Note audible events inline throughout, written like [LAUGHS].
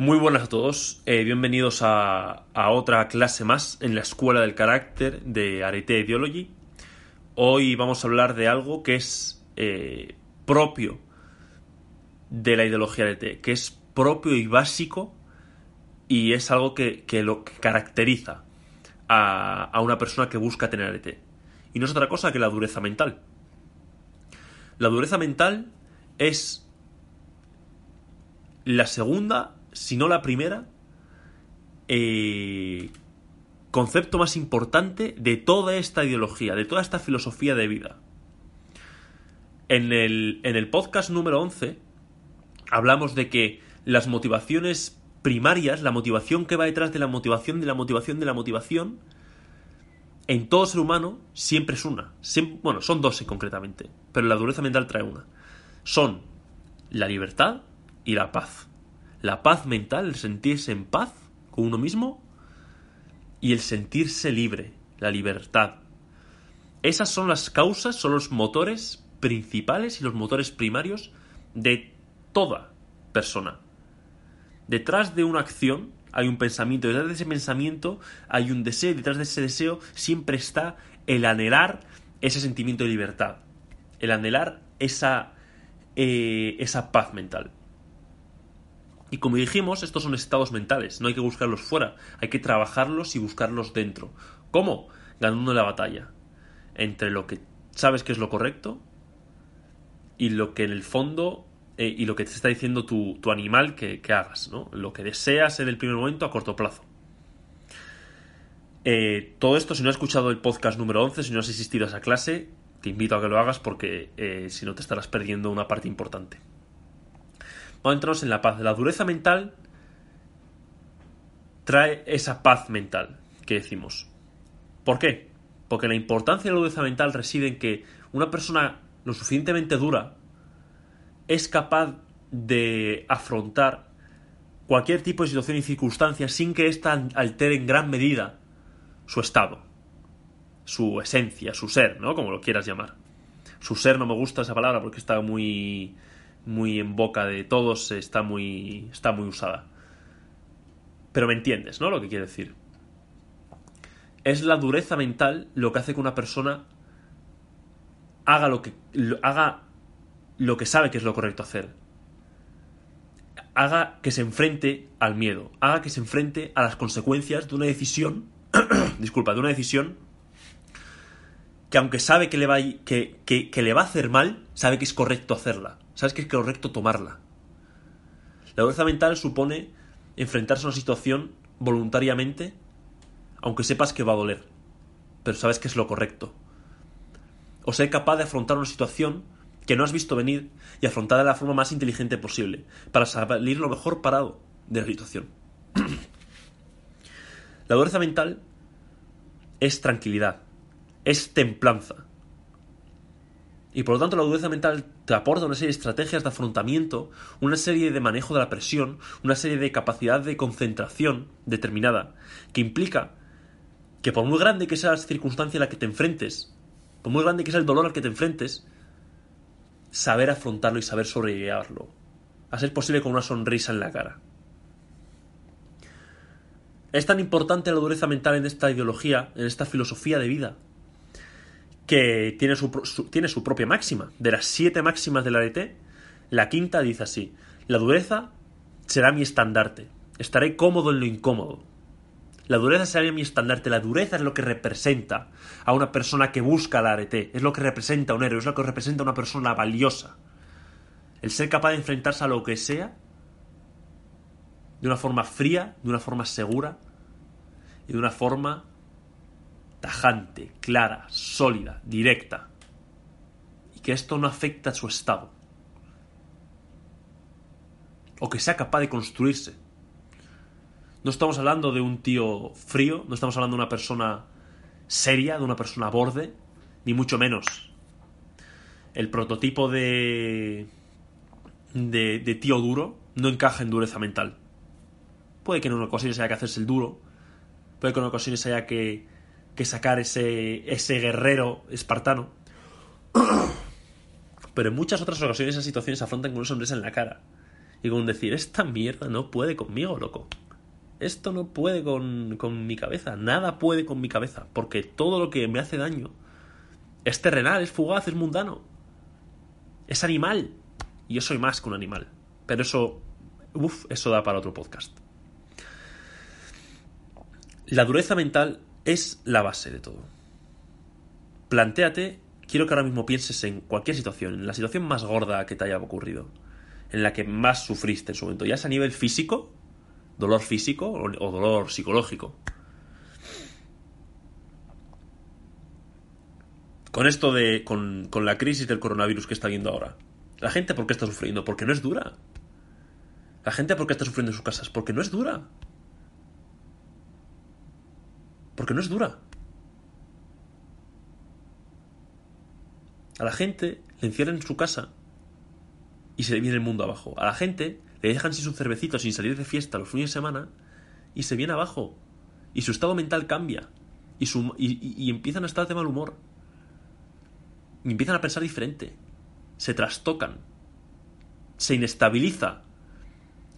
Muy buenas a todos, eh, bienvenidos a, otra clase más en la Escuela del Carácter de Arete Ideology. Hoy vamos a hablar de algo que es eh, propio de la ideología Arete, que es propio y básico y es algo que, que lo que caracteriza a, a, una persona que busca tener Arete. Y no es otra cosa que la dureza mental. La dureza mental es la segunda si no la primera, eh, concepto más importante de toda esta ideología, de toda esta filosofía de vida. En el, en el podcast número 11 hablamos de que las motivaciones primarias, la motivación que va detrás de la motivación, de la motivación, de la motivación, en todo ser humano siempre es una. bueno, son dos concretamente, pero la dureza mental trae una. Son la libertad y la paz la paz mental, el sentirse en paz con uno mismo y el sentirse libre, la libertad. Esas son las causas, son los motores principales y los motores primarios de toda persona. Detrás de una acción hay un pensamiento, detrás de ese pensamiento hay un deseo, detrás de ese deseo siempre está el anhelar ese sentimiento de libertad, el anhelar esa, eh, esa paz mental. Y como dijimos, estos son estados mentales, no hay que buscarlos fuera, hay que trabajarlos y buscarlos dentro. ¿Cómo? Ganando la batalla entre lo que sabes que es lo correcto y lo que en el fondo eh, y lo que te está diciendo tu, animal que, que, hagas, ¿no? Lo que deseas en el primer momento a corto plazo. Eh, todo esto, si no has escuchado el podcast número 11, si no has asistido a esa clase, te invito a que lo hagas porque eh, si no te estarás perdiendo una parte importante. Vamos a entrarnos en la paz. La dureza mental trae esa paz mental que decimos. ¿Por qué? Porque la importancia de la dureza mental reside en que una persona lo suficientemente dura es capaz de afrontar cualquier tipo de situación y circunstancia sin que ésta altere en gran medida su estado, su esencia, su ser, ¿no? Como lo quieras llamar. Su ser no me gusta esa palabra porque está muy muy en boca de todos, está muy, está muy usada. Pero me entiendes, ¿no? Lo que quiero decir. Es la dureza mental lo que hace que una persona haga lo que, haga lo que sabe que es lo correcto hacer. Haga que se enfrente al miedo. Haga que se enfrente a las consecuencias de una decisión. [CLEARS THROAT] disculpa, de una decisión que aunque sabe que le, va que, que le va a hacer mal, sabe que es correcto hacerla sabes que es correcto tomarla. La dureza mental supone enfrentarse a una situación voluntariamente, aunque sepas que va a doler, pero sabes que es lo correcto. O ser capaz de afrontar una situación que no has visto venir y afrontarla de la forma más inteligente posible, para salir lo mejor parado de la situación. [CLEARS THROAT] la dureza mental es tranquilidad, es templanza, y por lo tanto la dureza mental te aporta una serie de estrategias de afrontamiento, una serie de manejo de la presión, una serie de capacidad de concentración determinada, que implica que por muy grande que sea la circunstancia a la que te enfrentes, por muy grande que sea el dolor al que te enfrentes, saber afrontarlo y saber sobrellevarlo, a ser posible con una sonrisa en la cara. Es tan importante la dureza mental en esta ideología, en esta filosofía de vida, que tiene su, tiene su propia máxima. De las siete máximas del arete, la quinta dice así, la dureza será mi estandarte, estaré cómodo en lo incómodo. La dureza será mi estandarte, la dureza es lo que representa a una persona que busca el arete, es lo que representa a un héroe, es lo que representa a una persona valiosa. El ser capaz de enfrentarse a lo que sea de una forma fría, de una forma segura y de una forma tajante, clara, sólida, directa, y que esto no afecta a su estado, o que sea capaz de construirse. No estamos hablando de un tío frío, no estamos hablando de una persona seria, de una persona borde, ni mucho menos. El prototipo de, de, de tío duro no encaja en dureza mental. Puede que en ocasiones haya que hacerse el duro, puede que en ocasiones haya que que sacar ese, ese guerrero espartano. [CLEARS THROAT] Pero en muchas otras ocasiones esas situaciones se afrontan con una sonrisa en la cara. y con decir, esta mierda no puede conmigo, loco. Esto no puede con, con mi cabeza, nada puede con mi cabeza, porque todo lo que me hace daño es terrenal, es fugaz, es mundano. Es animal. Y yo soy más que un animal. Pero eso, uff, eso da para otro podcast. La dureza mental es la base de todo. Plantéate, quiero que ahora mismo pienses en cualquier situación, en la situación más gorda que te haya ocurrido, en la que más sufriste en su momento, ya sea a nivel físico, dolor físico o, o dolor psicológico. Con esto de. Con, con, la crisis del coronavirus que está viendo ahora. La gente, ¿por qué está sufriendo? Porque no es dura. La gente, ¿por qué está sufriendo en sus casas? Porque no es dura. Porque no es dura. A la gente le encierran en su casa y se le viene el mundo abajo. A la gente le dejan sin su cervecito, sin salir de fiesta los fines de semana y se viene abajo. Y su estado mental cambia. Y, su, y, y empiezan a estar de mal humor. Y empiezan a pensar diferente. Se trastocan. Se inestabiliza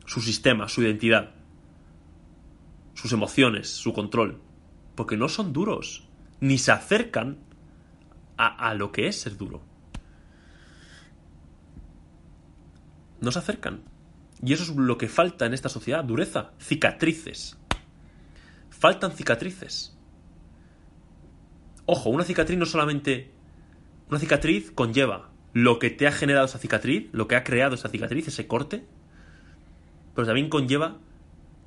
su sistema, su identidad, sus emociones, su control. Porque no son duros. Ni se acercan a, a lo que es ser duro. No se acercan. Y eso es lo que falta en esta sociedad, dureza, cicatrices. Faltan cicatrices. Ojo, una cicatriz no solamente... Una cicatriz conlleva lo que te ha generado esa cicatriz, lo que ha creado esa cicatriz, ese corte, pero también conlleva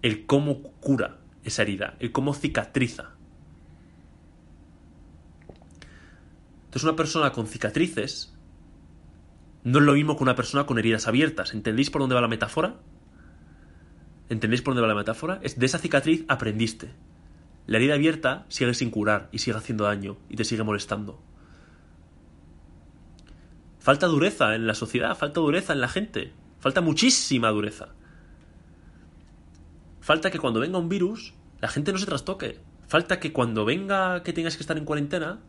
el cómo cura esa herida, el cómo cicatriza. Entonces una persona con cicatrices no es lo mismo que una persona con heridas abiertas. ¿Entendéis por dónde va la metáfora? ¿Entendéis por dónde va la metáfora? Es de esa cicatriz aprendiste. La herida abierta sigue sin curar y sigue haciendo daño y te sigue molestando. Falta dureza en la sociedad, falta dureza en la gente, falta muchísima dureza. Falta que cuando venga un virus, la gente no se trastoque. Falta que cuando venga que tengas que estar en cuarentena,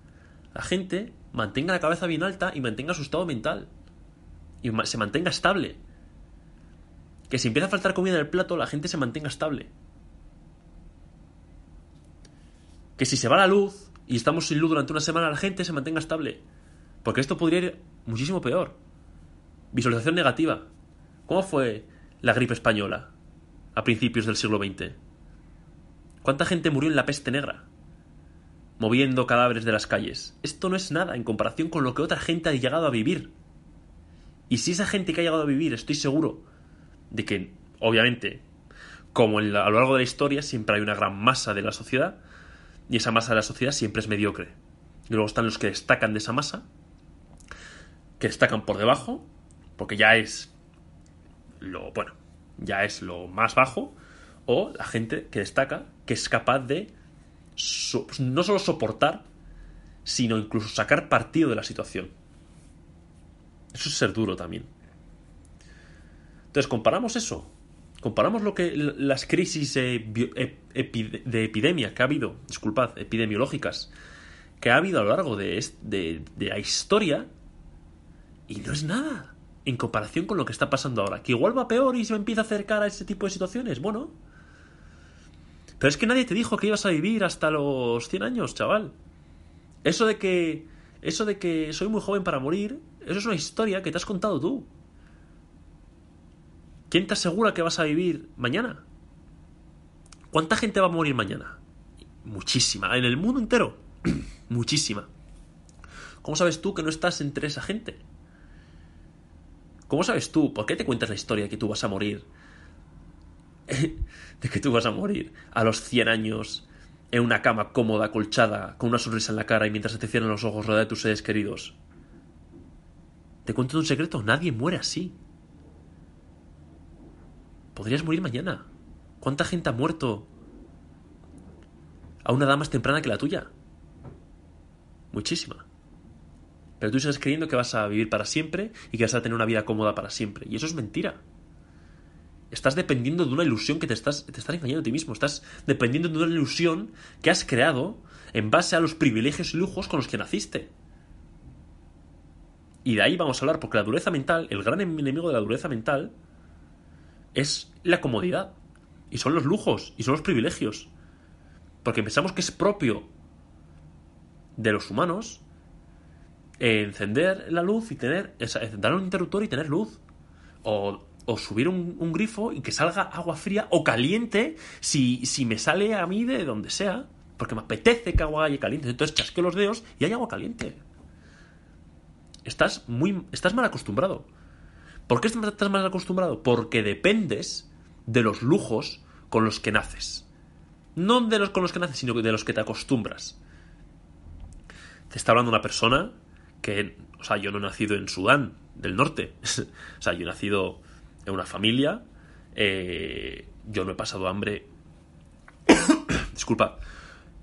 la gente mantenga la cabeza bien alta y mantenga su estado mental y se mantenga estable. Que si empieza a faltar comida en el plato, la gente se mantenga estable. Que si se va la luz y estamos sin luz durante una semana, la gente se mantenga estable. Porque esto podría ir muchísimo peor. Visualización negativa. ¿Cómo fue la gripe española a principios del siglo XX? ¿Cuánta gente murió en la peste negra? Moviendo cadáveres de las calles. Esto no es nada en comparación con lo que otra gente ha llegado a vivir. Y si esa gente que ha llegado a vivir, estoy seguro de que, obviamente, como a lo largo de la historia, siempre hay una gran masa de la sociedad, y esa masa de la sociedad siempre es mediocre. Y luego están los que destacan de esa masa, que destacan por debajo, porque ya es lo, bueno, ya es lo más bajo, o la gente que destaca, que es capaz de no solo soportar, sino incluso sacar partido de la situación. Eso es ser duro también. Entonces, comparamos eso. Comparamos lo que las crisis de epidemia que ha habido, disculpad, epidemiológicas, que ha habido a lo largo de, de, de la historia, y no es nada en comparación con lo que está pasando ahora. Que igual va peor y se empieza a acercar a ese tipo de situaciones. Bueno. Pero es que nadie te dijo que ibas a vivir hasta los 100 años, chaval. Eso de que. Eso de que soy muy joven para morir. Eso es una historia que te has contado tú. ¿Quién te asegura que vas a vivir mañana? ¿Cuánta gente va a morir mañana? Muchísima. En el mundo entero. [CLEARS THROAT] Muchísima. ¿Cómo sabes tú que no estás entre esa gente? ¿Cómo sabes tú? ¿Por qué te cuentas la historia de que tú vas a morir? [LAUGHS] de que tú vas a morir a los 100 años en una cama cómoda, colchada, con una sonrisa en la cara y mientras se te cierran los ojos rodeada de tus seres queridos. Te cuento un secreto, nadie muere así. Podrías morir mañana. ¿Cuánta gente ha muerto a una edad más temprana que la tuya? Muchísima. Pero tú estás creyendo que vas a vivir para siempre y que vas a tener una vida cómoda para siempre. Y eso es mentira. Estás dependiendo de una ilusión que te estás, te estás engañando a ti mismo. Estás dependiendo de una ilusión que has creado en base a los privilegios y lujos con los que naciste. Y de ahí vamos a hablar, porque la dureza mental, el gran enemigo de la dureza mental, es la comodidad. Y son los lujos, y son los privilegios. Porque pensamos que es propio de los humanos encender la luz y tener. encender un interruptor y tener luz. O, subir un, grifo y que salga agua fría o caliente si, si me sale a mí de donde sea. Porque me apetece que agua haya caliente. Entonces chasqueo los dedos y hay agua caliente. Estás muy. estás mal acostumbrado. ¿Por qué estás mal acostumbrado? Porque dependes de los lujos con los que naces. No de los con los que naces, sino de los que te acostumbras. Te está hablando una persona que, o sea, yo no he nacido en Sudán del Norte. [LAUGHS] o sea, yo he nacido en una familia. Eh, yo no he pasado hambre. [COUGHS] Disculpa.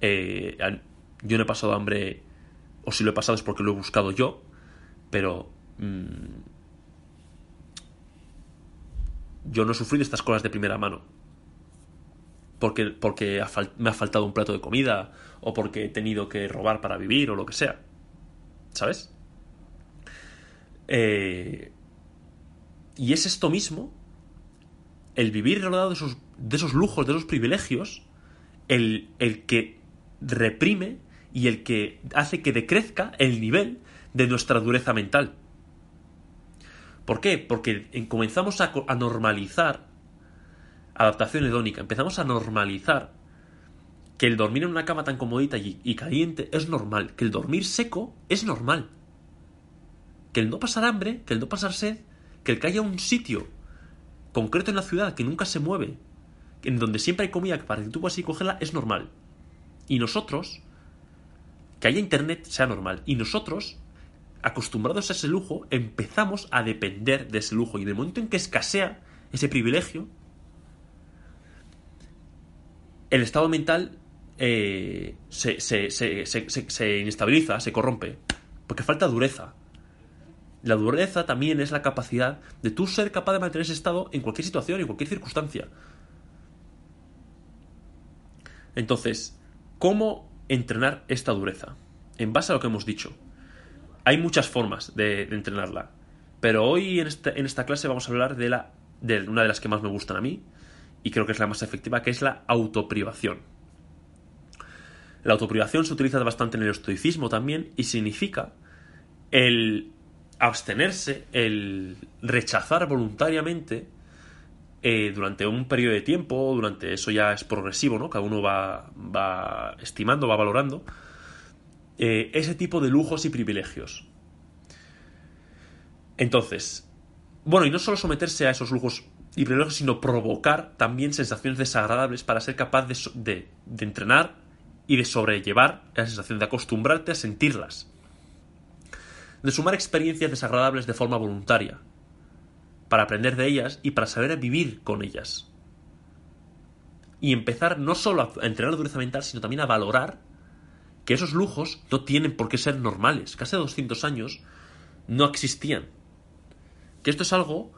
Eh, yo no he pasado hambre. O si lo he pasado es porque lo he buscado yo. Pero. Mm, yo no he sufrido estas cosas de primera mano. Porque, porque me ha faltado un plato de comida, o porque he tenido que robar para vivir, o lo que sea. ¿Sabes? Eh, y es esto mismo, el vivir rodeado de esos, de esos lujos, de esos privilegios, el, el que reprime y el que hace que decrezca el nivel de nuestra dureza mental. ¿Por qué? Porque comenzamos a, normalizar adaptación hedónica, empezamos a normalizar que el dormir en una cama tan comodita y, caliente es normal, que el dormir seco es normal, que el no pasar hambre, que el no pasar sed, que el que haya un sitio concreto en la ciudad que nunca se mueve, en donde siempre hay comida para que tú puedas ir cogerla, es normal. Y nosotros, que haya internet sea normal. Y nosotros, acostumbrados a ese lujo, empezamos a depender de ese lujo. Y en el momento en que escasea ese privilegio, el estado mental eh, se, se, se, se, inestabiliza, se corrompe, porque falta dureza. La dureza también es la capacidad de tú ser capaz de mantener ese estado en cualquier situación, en cualquier circunstancia. Entonces, ¿cómo entrenar esta dureza? En base a lo que hemos dicho hay muchas formas de, entrenarla. Pero hoy en esta, en esta, clase vamos a hablar de, la, de una de las que más me gustan a mí y creo que es la más efectiva, que es la autoprivación. La autoprivación se utiliza bastante en el estoicismo también y significa el abstenerse, el rechazar voluntariamente eh, durante un periodo de tiempo, durante eso ya es progresivo, ¿no? Cada uno va, va estimando, va valorando, eh, ese tipo de lujos y privilegios. Entonces, bueno, y no solo someterse a esos lujos y privilegios, sino provocar también sensaciones desagradables para ser capaz de, de entrenar y de sobrellevar esa sensación, de acostumbrarte a sentirlas. De sumar experiencias desagradables de forma voluntaria, para aprender de ellas y para saber vivir con ellas. Y empezar no solo a entrenar la dureza mental, sino también a valorar que esos lujos no tienen por qué ser normales, que hace 200 años no existían. Que esto es algo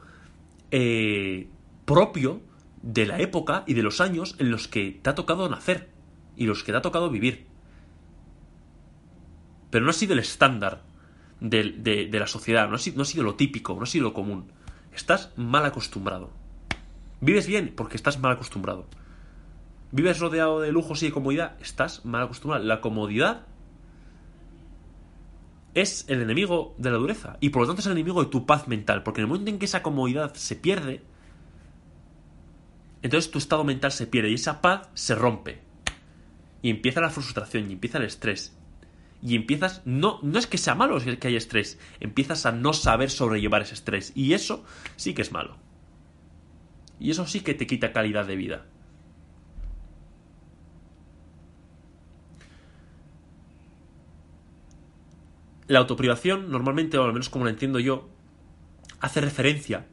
eh, propio de la época y de los años en los que te ha tocado nacer y los que te ha tocado vivir. Pero no ha sido el estándar de, la sociedad, no ha, sido, no ha sido lo típico, no ha sido lo común. Estás mal acostumbrado. Vives bien porque estás mal acostumbrado vives rodeado de lujos y de comodidad, estás mal acostumbrado. La comodidad es el enemigo de la dureza y por lo tanto es el enemigo de tu paz mental, porque en el momento en que esa comodidad se pierde, entonces tu estado mental se pierde y esa paz se rompe. Y empieza la frustración y empieza el estrés. Y empiezas, no, no es que sea malo que hay estrés, empiezas a no saber sobrellevar ese estrés. Y eso sí que es malo. Y eso sí que te quita calidad de vida. La autoprivación, normalmente, o al menos como lo entiendo yo, hace referencia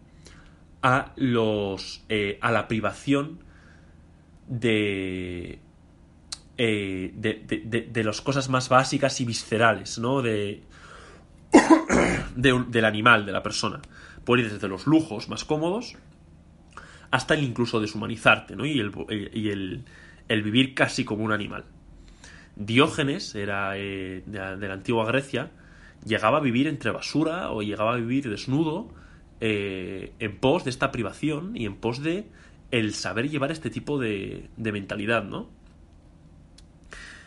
a los. Eh, a la privación de, eh, de, de, las cosas más básicas y viscerales, ¿no? De, [COUGHS] del animal, de la persona. Puede ir desde los lujos más cómodos hasta el incluso deshumanizarte, ¿no? Y el, y el, el vivir casi como un animal. Diógenes era eh, de, la antigua Grecia llegaba a vivir entre basura o llegaba a vivir desnudo eh, en pos de esta privación y en pos de el saber llevar este tipo de, de mentalidad, ¿no?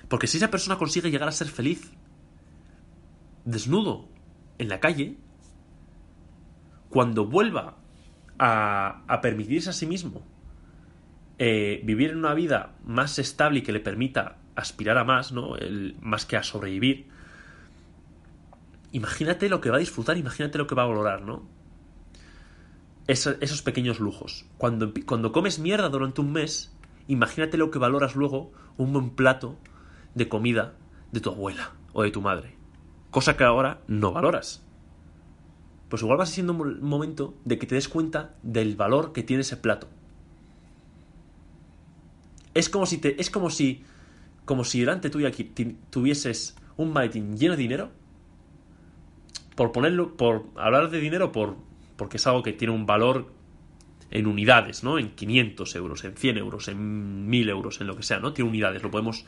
Porque si esa persona consigue llegar a ser feliz, desnudo, en la calle, cuando vuelva a, permitirse a sí mismo eh, vivir en una vida más estable y que le permita aspirar a más, ¿no? Más que a sobrevivir. Imagínate lo que va a disfrutar, imagínate lo que va a valorar, ¿no? esos pequeños lujos. Cuando, cuando comes mierda durante un mes, imagínate lo que valoras luego un buen plato de comida de tu abuela o de tu madre. Cosa que ahora no valoras. Pues igual va a siendo un momento de que te des cuenta del valor que tiene ese plato. Es como si te. Es como si. Como si delante tuyo aquí tuvieses un maletín lleno de dinero. Por ponerlo. Por hablar de dinero por. Porque es algo que tiene un valor en unidades, ¿no? En 500 euros, en 100 euros, en 1000 euros, en lo que sea, ¿no? Tiene unidades, lo podemos.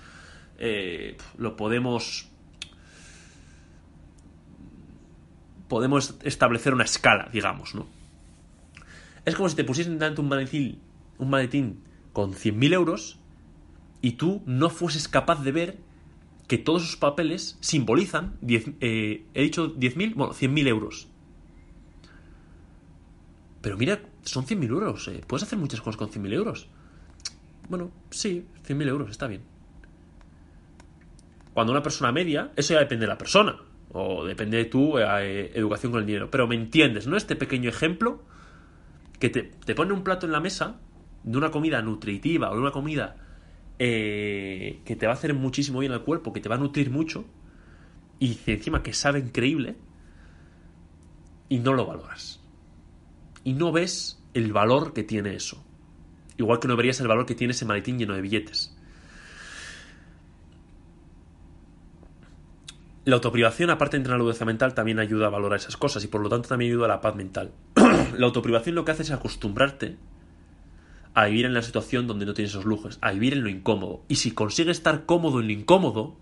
Eh, lo podemos. Podemos establecer una escala, digamos, ¿no? Es como si te pusiesen delante un maletín, un maletín con 100.000 euros y tú no fueses capaz de ver que todos esos papeles simbolizan, eh, he dicho 10.000, bueno, 100.000 euros. Pero mira, son 100.000 euros, eh. puedes hacer muchas cosas con 100.000 euros. Bueno, sí, 100.000 euros, está bien. Cuando una persona media, eso ya depende de la persona, o depende de tu eh, educación con el dinero. Pero me entiendes, ¿no? Este pequeño ejemplo que te, pone un plato en la mesa de una comida nutritiva o de una comida eh, que te va a hacer muchísimo bien al cuerpo, que te va a nutrir mucho, y encima que sabe increíble, y no lo valoras. Y no ves el valor que tiene eso. Igual que no verías el valor que tiene ese maletín lleno de billetes. La autoprivación, aparte de entrenar la dureza mental, también ayuda a valorar esas cosas y por lo tanto también ayuda a la paz mental. [CLEARS THROAT] la autoprivación lo que hace es acostumbrarte a vivir en la situación donde no tienes esos lujos, a vivir en lo incómodo. Y si consigues estar cómodo en lo incómodo,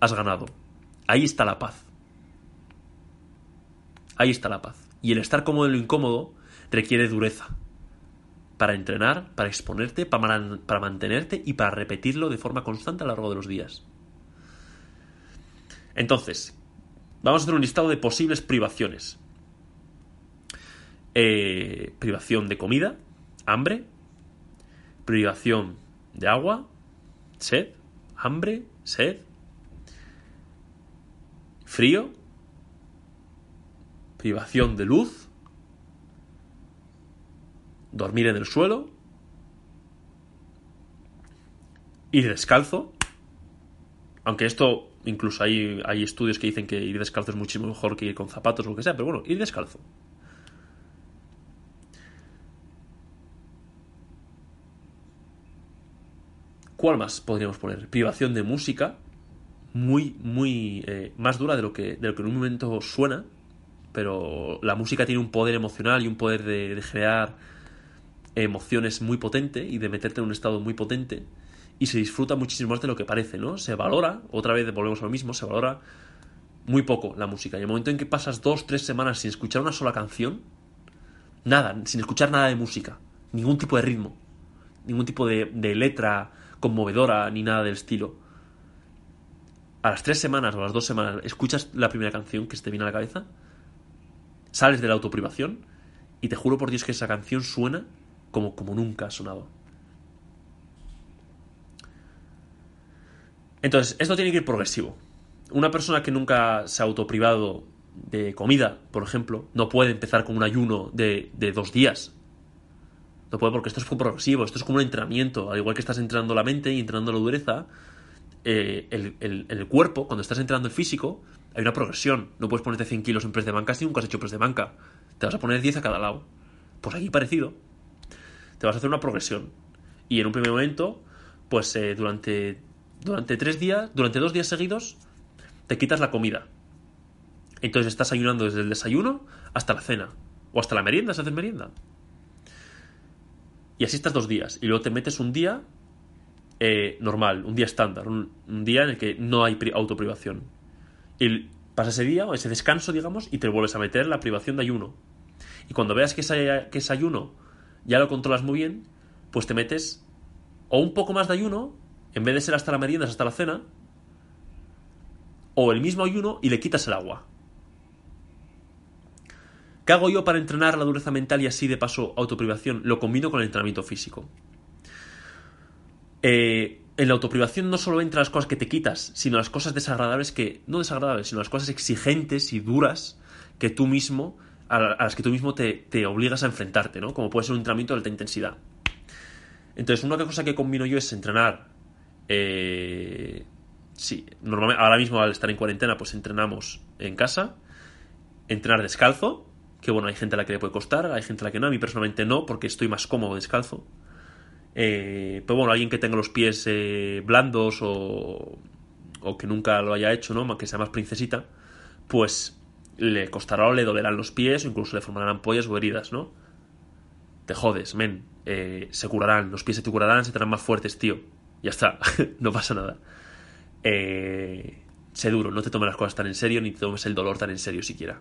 has ganado. Ahí está la paz. Ahí está la paz. Y el estar cómodo en lo incómodo requiere dureza. Para entrenar, para exponerte, para, para mantenerte y para repetirlo de forma constante a lo largo de los días. Entonces, vamos a hacer un listado de posibles privaciones. Eh, privación de comida, hambre, privación de agua, sed, hambre, sed, frío, privación de luz, dormir en el suelo, ir descalzo, aunque esto incluso hay, hay estudios que dicen que ir descalzo es muchísimo mejor que ir con zapatos o lo que sea, pero bueno, ir descalzo. ¿Cuál más podríamos poner? Privación de música, muy, muy eh, más dura de lo, que, de lo que en un momento suena, pero la música tiene un poder emocional y un poder de, generar emociones muy potente y de meterte en un estado muy potente y se disfruta muchísimo más de lo que parece, ¿no? Se valora, otra vez volvemos a lo mismo, se valora muy poco la música. Y el momento en que pasas dos, tres semanas sin escuchar una sola canción, nada, sin escuchar nada de música, ningún tipo de ritmo, ningún tipo de, letra conmovedora ni nada del estilo. A las tres semanas o a las dos semanas escuchas la primera canción que se te viene a la cabeza, sales de la autoprivación y te juro por Dios que esa canción suena como, como nunca ha sonado. Entonces, esto tiene que ir progresivo. Una persona que nunca se ha autoprivado de comida, por ejemplo, no puede empezar con un ayuno de, de dos días no puede porque esto es progresivo, esto es como un entrenamiento. Al igual que estás entrenando la mente y entrenando la dureza, eh, el, el, cuerpo, cuando estás entrenando el físico, hay una progresión. No puedes ponerte 100 kilos en press de banca si nunca has hecho press de banca. Te vas a poner 10 a cada lado. Pues aquí parecido. Te vas a hacer una progresión. Y en un primer momento, pues eh, durante, durante tres días, durante dos días seguidos, te quitas la comida. Entonces estás ayunando desde el desayuno hasta la cena. O hasta la merienda, si haces merienda. Y así estás dos días. Y luego te metes un día eh, normal, un día estándar, un, día en el que no hay autoprivación. Y Pasa ese día o ese descanso, digamos, y te vuelves a meter la privación de ayuno. Y cuando veas que que ese ayuno ya lo controlas muy bien, pues te metes o un poco más de ayuno, en vez de ser hasta la merienda, hasta la cena, o el mismo ayuno y le quitas el agua. ¿Qué hago yo para entrenar la dureza mental y así de paso autoprivación? Lo combino con el entrenamiento físico. Eh, en la autoprivación no solo entran las cosas que te quitas, sino las cosas desagradables que, no desagradables, sino las cosas exigentes y duras que tú mismo, a las que tú mismo te, te obligas a enfrentarte, ¿no? Como puede ser un entrenamiento de alta intensidad. Entonces, una cosa que combino yo es entrenar. Eh, sí, normalmente, ahora mismo al estar en cuarentena, pues entrenamos en casa. Entrenar descalzo, que bueno, hay gente a la que le puede costar, hay gente a la que no. A mí personalmente no, porque estoy más cómodo descalzo. Eh, pero bueno, alguien que tenga los pies eh, blandos o, o que nunca lo haya hecho, ¿no? Que sea más princesita, pues le costará o le dolerán los pies o incluso le formarán ampollas o heridas, ¿no? Te jodes, men. Eh, se curarán, los pies se te curarán, se te harán más fuertes, tío. Ya está, [LAUGHS] no pasa nada. Eh, sé duro, no te tomes las cosas tan en serio ni te tomes el dolor tan en serio siquiera.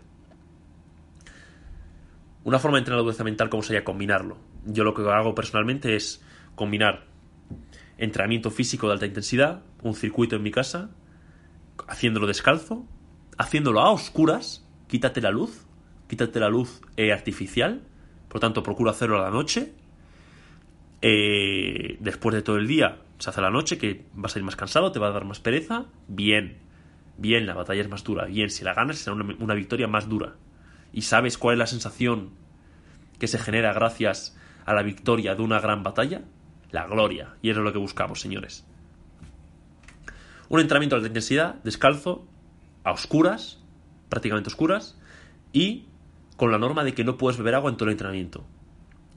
Una forma de entrenar la dureza mental, ¿cómo sería combinarlo? Yo lo que hago personalmente es combinar entrenamiento físico de alta intensidad, un circuito en mi casa, haciéndolo descalzo, haciéndolo a oscuras, quítate la luz, quítate la luz eh, artificial, por tanto procuro hacerlo a la noche, eh, después de todo el día se hace la noche, que vas a ir más cansado, te va a dar más pereza, bien, bien, la batalla es más dura, bien, si la ganas será una, una victoria más dura. Y sabes cuál es la sensación que se genera gracias a la victoria de una gran batalla, la gloria, y eso es lo que buscamos, señores. Un entrenamiento de alta intensidad, descalzo, a oscuras, prácticamente oscuras, y con la norma de que no puedes beber agua en todo el entrenamiento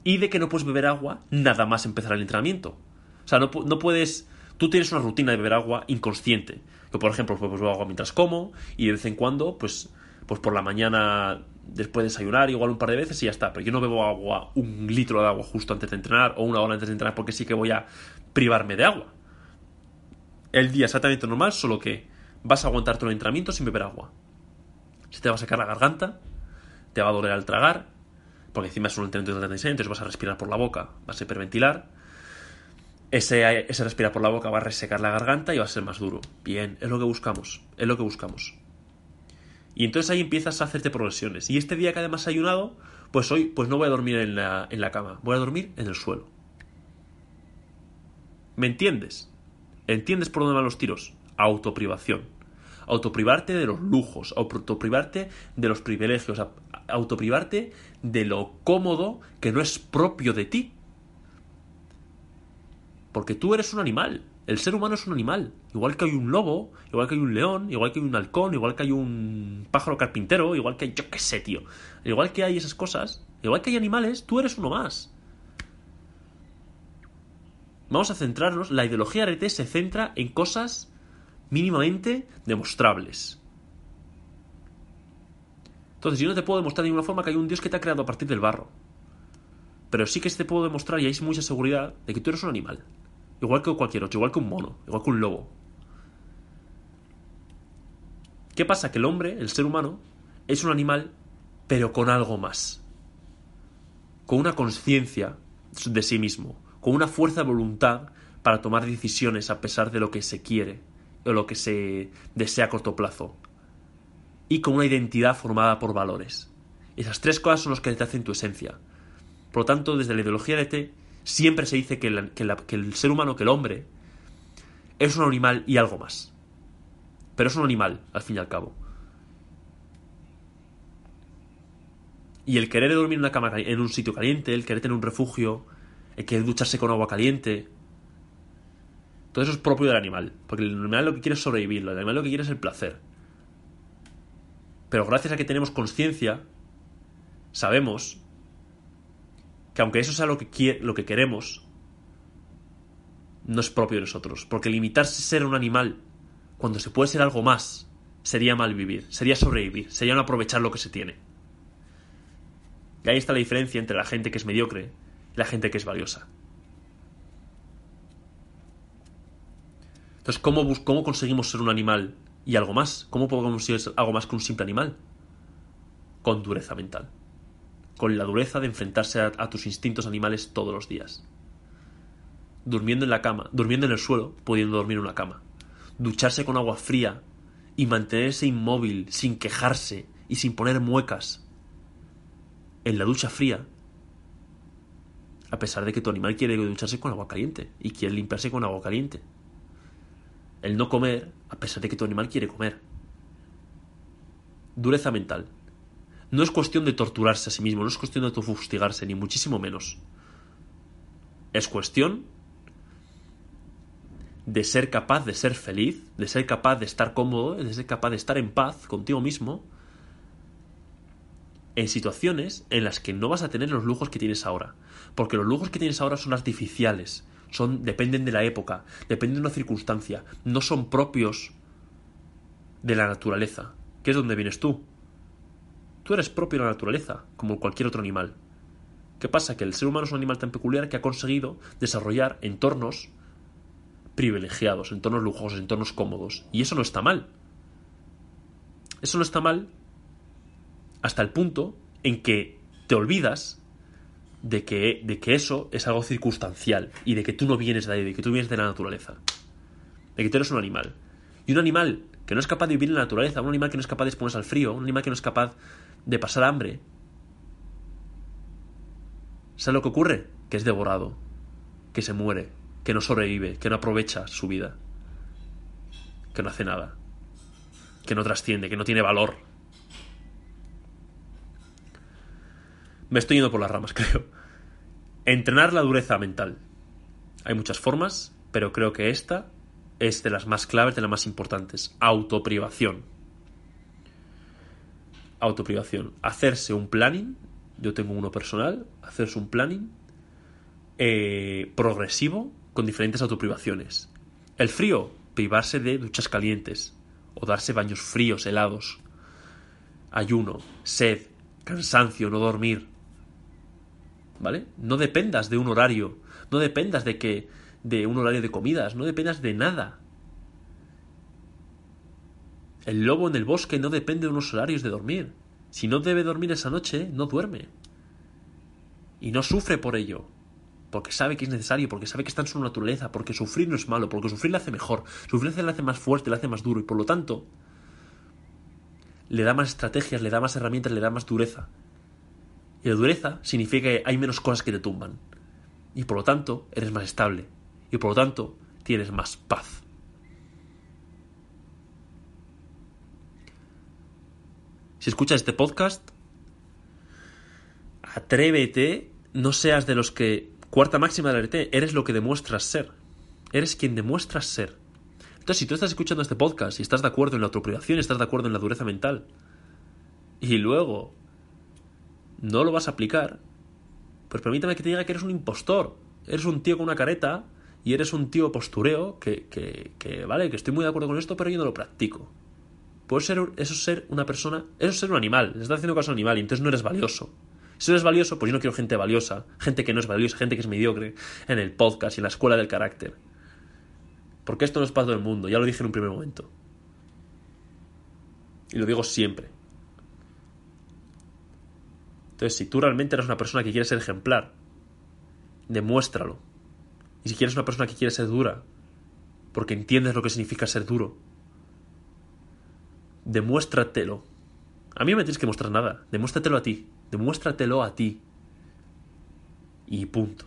y de que no puedes beber agua nada más empezar el entrenamiento. O sea, no, no puedes... Tú tienes una rutina de beber agua inconsciente. Yo, por ejemplo, pues bebo agua mientras como y de vez en cuando, pues, pues por la mañana después de desayunar, igual un par de veces y ya está. Pero yo no bebo agua, un litro de agua justo antes de entrenar o una hora antes de entrenar porque sí que voy a privarme de agua. El día exactamente normal, solo que vas a aguantar todo el entrenamiento sin beber agua. Se te va a sacar la garganta, te va a doler al tragar, porque encima es un entrenamiento de intensidad, entonces vas a respirar por la boca, vas a hiperventilar. Ese, ese respirar por la boca va a resecar la garganta y va a ser más duro. Bien, es lo que buscamos, es lo que buscamos. Y entonces ahí empiezas a hacerte progresiones. Y este día que además he ayunado, pues hoy pues no voy a dormir en la, en la cama, voy a dormir en el suelo. ¿Me entiendes? ¿Entiendes por dónde van los tiros? Autoprivación. Autoprivarte de los lujos, autoprivarte de los privilegios, autoprivarte de lo cómodo que no es propio de ti. Porque tú eres un animal. El ser humano es un animal. Igual que hay un lobo, igual que hay un león, igual que hay un halcón, igual que hay un pájaro carpintero, igual que hay, yo qué sé, tío. Igual que hay esas cosas, igual que hay animales, tú eres uno más. Vamos a centrarnos, la ideología RT se centra en cosas mínimamente demostrables. Entonces, yo no te puedo demostrar de ninguna forma que hay un Dios que te ha creado a partir del barro. Pero sí que te puedo demostrar, y hay mucha seguridad, de que tú eres un animal. Igual que cualquier otro, igual que un mono, igual que un lobo. ¿Qué pasa? Que el hombre, el ser humano, es un animal, pero con algo más. Con una conciencia de sí mismo, con una fuerza de voluntad para tomar decisiones a pesar de lo que se quiere o lo que se desea a corto plazo y con una identidad formada por valores. Esas tres cosas son las que te hacen tu esencia. Por lo tanto, desde la ideología de T, siempre se dice que, el ser humano, que el hombre, es un animal y algo más. Pero es un animal, al fin y al cabo. Y el querer dormir en una cama en un sitio caliente, el querer tener un refugio, el querer ducharse con agua caliente, todo eso es propio del animal. Porque el animal lo que quiere es sobrevivir, el animal lo que quiere es el placer. Pero gracias a que tenemos conciencia, sabemos que aunque eso sea lo que, lo que queremos, no es propio de nosotros. Porque limitarse a ser un animal cuando se puede ser algo más sería mal vivir, sería sobrevivir, sería no aprovechar lo que se tiene. Y ahí está la diferencia entre la gente que es mediocre y la gente que es valiosa. Entonces, ¿cómo, cómo conseguimos ser un animal Y algo más. ¿Cómo puedo conseguir algo más que un simple animal? Con dureza mental. Con la dureza de enfrentarse a, tus instintos animales todos los días. Durmiendo en la cama, durmiendo en el suelo, pudiendo dormir en una cama. Ducharse con agua fría y mantenerse inmóvil, sin quejarse y sin poner muecas. En la ducha fría, a pesar de que tu animal quiere ducharse con agua caliente y quiere limpiarse con agua caliente. El no comer, a pesar de que tu animal quiere comer. Dureza mental. No es cuestión de torturarse a sí mismo, no es cuestión de autofustigarse, ni muchísimo menos. Es cuestión de ser capaz de ser feliz, de ser capaz de estar cómodo, de ser capaz de estar en paz contigo mismo en situaciones en las que no vas a tener los lujos que tienes ahora. Porque los lujos que tienes ahora son artificiales, son, dependen de la época, dependen de una circunstancia, no son propios de la naturaleza, que es donde vienes tú. Tú eres propio de la naturaleza, como cualquier otro animal. ¿Qué pasa? Que el ser humano es un animal tan peculiar que ha conseguido desarrollar entornos privilegiados, entornos lujosos, entornos cómodos. Y eso no está mal. Eso no está mal hasta el punto en que te olvidas de que, de que eso es algo circunstancial y de que tú no vienes de ahí, de que tú vienes de la naturaleza, de que tú eres un animal. Y un animal que no es capaz de vivir en la naturaleza, un animal que no es capaz de exponerse al frío, un animal que no es capaz de pasar hambre, ¿sabes lo que ocurre? Que es devorado, que se muere, que no sobrevive, que no aprovecha su vida, que no hace nada, que no trasciende, que no tiene valor, Me estoy yendo por las ramas, [LAUGHS] creo. Entrenar la dureza mental. Hay muchas formas, pero creo que esta es de las más claves, de las más importantes. Autoprivación. Autoprivación. Hacerse un planning. Yo tengo uno personal. Hacerse un planning eh, progresivo con diferentes autoprivaciones. El frío, privarse de duchas calientes o darse baños fríos, helados. Ayuno, sed, cansancio, no dormir, ¿vale? No dependas de un horario, no dependas de que de un horario de comidas, no dependas de nada. El lobo en el bosque no depende de unos horarios de dormir. Si no debe dormir esa noche, no duerme. Y no sufre por ello. Porque sabe que es necesario, porque sabe que está en su naturaleza, porque sufrir no es malo, porque sufrir le hace mejor, sufrir le hace más fuerte, le hace más duro, y por lo tanto, le da más estrategias, le da más herramientas, le da más dureza. Y la dureza significa que hay menos cosas que te tumban. Y por lo tanto, eres más estable. Y por lo tanto, tienes más paz. Si escuchas este podcast, atrévete, no seas de los que... Cuarta máxima del RT, eres lo que demuestras ser. Eres quien demuestras ser. Entonces, si tú estás escuchando este podcast y estás de acuerdo en la autoprivación, estás de acuerdo en la dureza mental, y luego no lo vas a aplicar, pues permítame que te diga que eres un impostor. Eres un tío con una careta y eres un tío postureo que, que, que, vale, que estoy muy de acuerdo con esto, pero yo no lo practico. Ser, eso es ser una persona, eso es ser un animal, le estás haciendo caso a un animal y entonces no eres valioso. Si eres valioso, pues yo no quiero gente valiosa, gente que no es valiosa, gente que es mediocre en el podcast y en la escuela del carácter. Porque esto no es para todo el mundo, ya lo dije en un primer momento. Y lo digo siempre. Entonces, si tú realmente eres una persona que quiere ser ejemplar, demuéstralo. Y si quieres una persona que quiere ser dura, porque entiendes lo que significa ser duro, demuéstratelo. A mí no me tienes que mostrar nada, demuéstratelo a ti, demuéstratelo a ti. Y punto.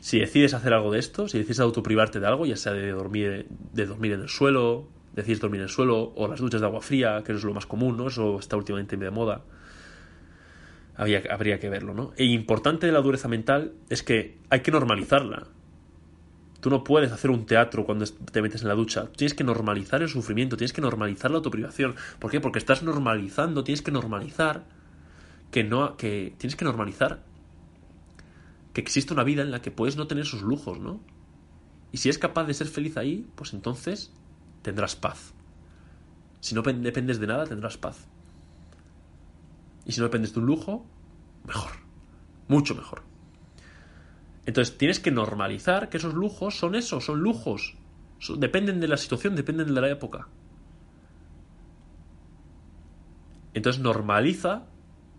Si decides hacer algo de esto, si decides autoprivarte de algo, ya sea de dormir, de dormir en el suelo, decir dormir en el suelo o las duchas de agua fría, que es lo más común, ¿no? Eso está últimamente de moda. Habría, habría que verlo, ¿no? E importante de la dureza mental es que hay que normalizarla. Tú no puedes hacer un teatro cuando te metes en la ducha. Tienes que normalizar el sufrimiento, tienes que normalizar la autoprivación. ¿Por qué? Porque estás normalizando, tienes que normalizar que no que tienes que normalizar que existe una vida en la que puedes no tener esos lujos, ¿no? Y si es capaz de ser feliz ahí, pues entonces tendrás paz. Si no dependes de nada, tendrás paz. Y si no dependes de un lujo, mejor. Mucho mejor. Entonces tienes que normalizar que esos lujos son eso, son lujos. Dependen de la situación, dependen de la época. Entonces normaliza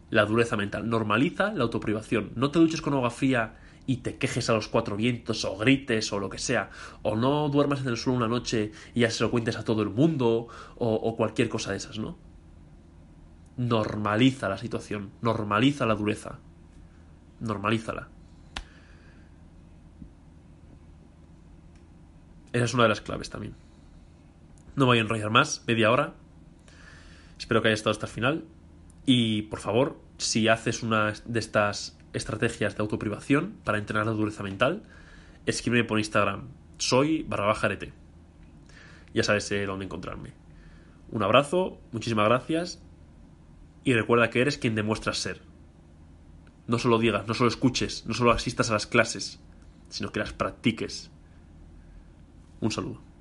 la dureza mental, normaliza la autoprivación. No te duches con agua fría y te quejes a los cuatro vientos o grites o lo que sea, o no duermas en el suelo una noche y ya se lo cuentes a todo el mundo o, o cualquier cosa de esas, ¿no? Normaliza la situación, normaliza la dureza, normalízala. Esa es una de las claves también. No voy a enrollar más, media hora. Espero que haya estado hasta el final. Y por favor, si haces una de estas estrategias de autoprivación para entrenar la dureza mental, escríbeme por Instagram. Soy barra baja Ya sabes eh, dónde encontrarme. Un abrazo, muchísimas gracias. Y recuerda que eres quien demuestras ser. No solo digas, no solo escuches, no solo asistas a las clases, sino que las practiques. Un saludo.